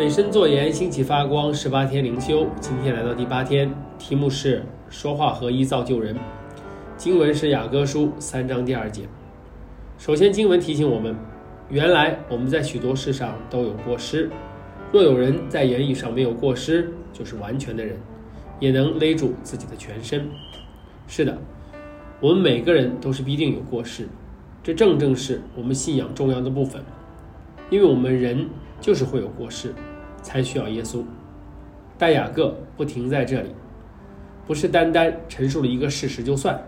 本身作言，兴起发光。十八天灵修，今天来到第八天，题目是说话合一造就人。经文是雅歌书三章第二节。首先，经文提醒我们，原来我们在许多事上都有过失。若有人在言语上没有过失，就是完全的人，也能勒住自己的全身。是的，我们每个人都是必定有过失，这正正是我们信仰重要的部分，因为我们人。就是会有过失，才需要耶稣。但雅各不停在这里，不是单单陈述了一个事实就算，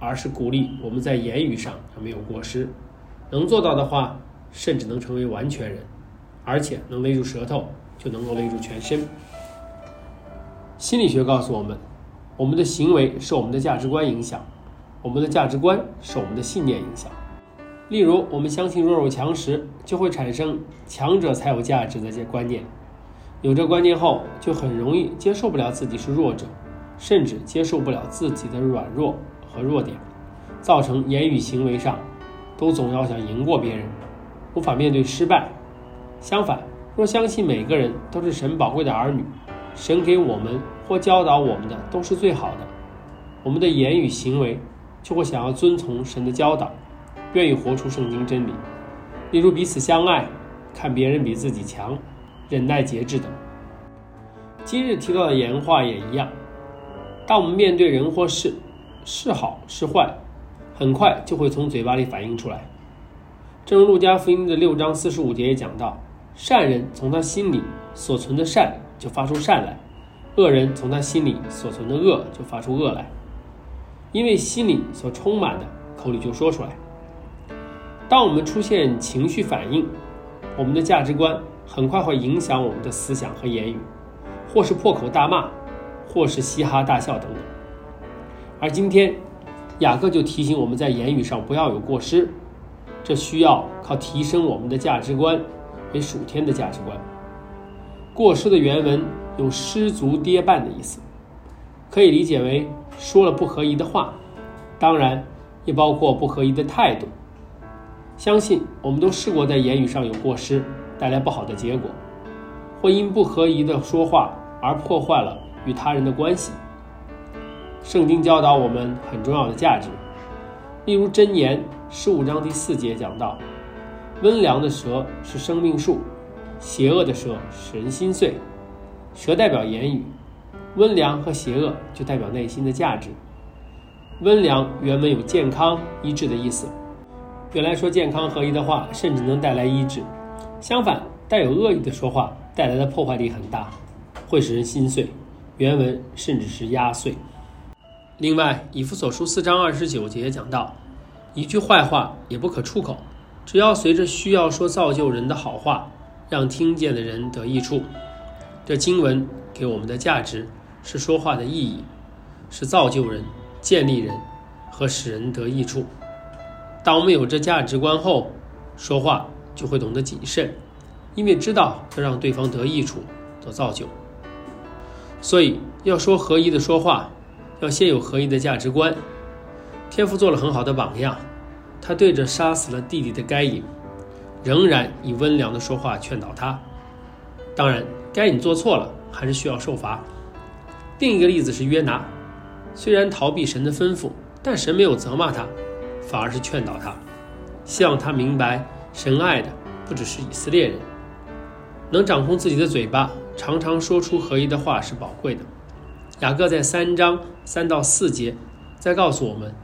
而是鼓励我们在言语上要没有过失，能做到的话，甚至能成为完全人，而且能勒住舌头，就能够勒住全身。心理学告诉我们，我们的行为受我们的价值观影响，我们的价值观受我们的信念影响。例如，我们相信弱肉强食，就会产生强者才有价值的这些观念。有这观念后，就很容易接受不了自己是弱者，甚至接受不了自己的软弱和弱点，造成言语行为上都总要想赢过别人，无法面对失败。相反，若相信每个人都是神宝贵的儿女，神给我们或教导我们的都是最好的，我们的言语行为就会想要遵从神的教导。愿意活出圣经真理，例如彼此相爱，看别人比自己强，忍耐节制等。今日提到的言话也一样，当我们面对人或事，是好是坏，很快就会从嘴巴里反映出来。正如路加福音的六章四十五节也讲到，善人从他心里所存的善就发出善来，恶人从他心里所存的恶就发出恶来，因为心里所充满的，口里就说出来。当我们出现情绪反应，我们的价值观很快会影响我们的思想和言语，或是破口大骂，或是嘻哈大笑等等。而今天，雅各就提醒我们在言语上不要有过失，这需要靠提升我们的价值观为属天的价值观。过失的原文有失足跌绊的意思，可以理解为说了不合宜的话，当然也包括不合宜的态度。相信我们都试过在言语上有过失，带来不好的结果，或因不合宜的说话而破坏了与他人的关系。圣经教导我们很重要的价值，例如箴言十五章第四节讲到：温良的舌是生命树，邪恶的舌使人心碎。舌代表言语，温良和邪恶就代表内心的价值。温良原本有健康、医治的意思。原来说健康合一的话，甚至能带来医治；相反，带有恶意的说话带来的破坏力很大，会使人心碎。原文甚至是压碎。另外，以弗所书四章二十九节讲到，一句坏话也不可出口，只要随着需要说造就人的好话，让听见的人得益处。这经文给我们的价值是说话的意义，是造就人、建立人和使人得益处。当我们有这价值观后，说话就会懂得谨慎，因为知道要让对方得益处、得造就。所以要说合一的说话，要先有合一的价值观。天父做了很好的榜样，他对着杀死了弟弟的该隐，仍然以温良的说话劝导他。当然，该隐做错了，还是需要受罚。另一个例子是约拿，虽然逃避神的吩咐，但神没有责骂他。反而是劝导他，希望他明白神爱的不只是以色列人，能掌控自己的嘴巴，常常说出合一的话是宝贵的。雅各在三章三到四节再告诉我们：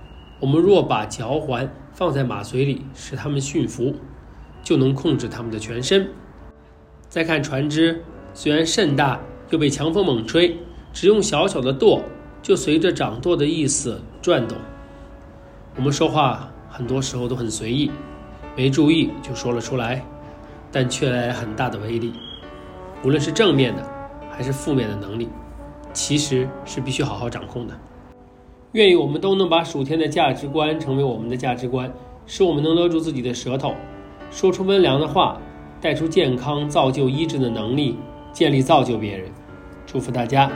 我们若把嚼环放在马嘴里，使他们驯服，就能控制他们的全身。再看船只，虽然甚大，又被强风猛吹，只用小小的舵，就随着掌舵的意思转动。我们说话很多时候都很随意，没注意就说了出来，但却来很大的威力。无论是正面的还是负面的能力，其实是必须好好掌控的。愿意我们都能把暑天的价值观成为我们的价值观，使我们能勒住自己的舌头，说出温良的话，带出健康、造就、医治的能力，建立造就别人。祝福大家。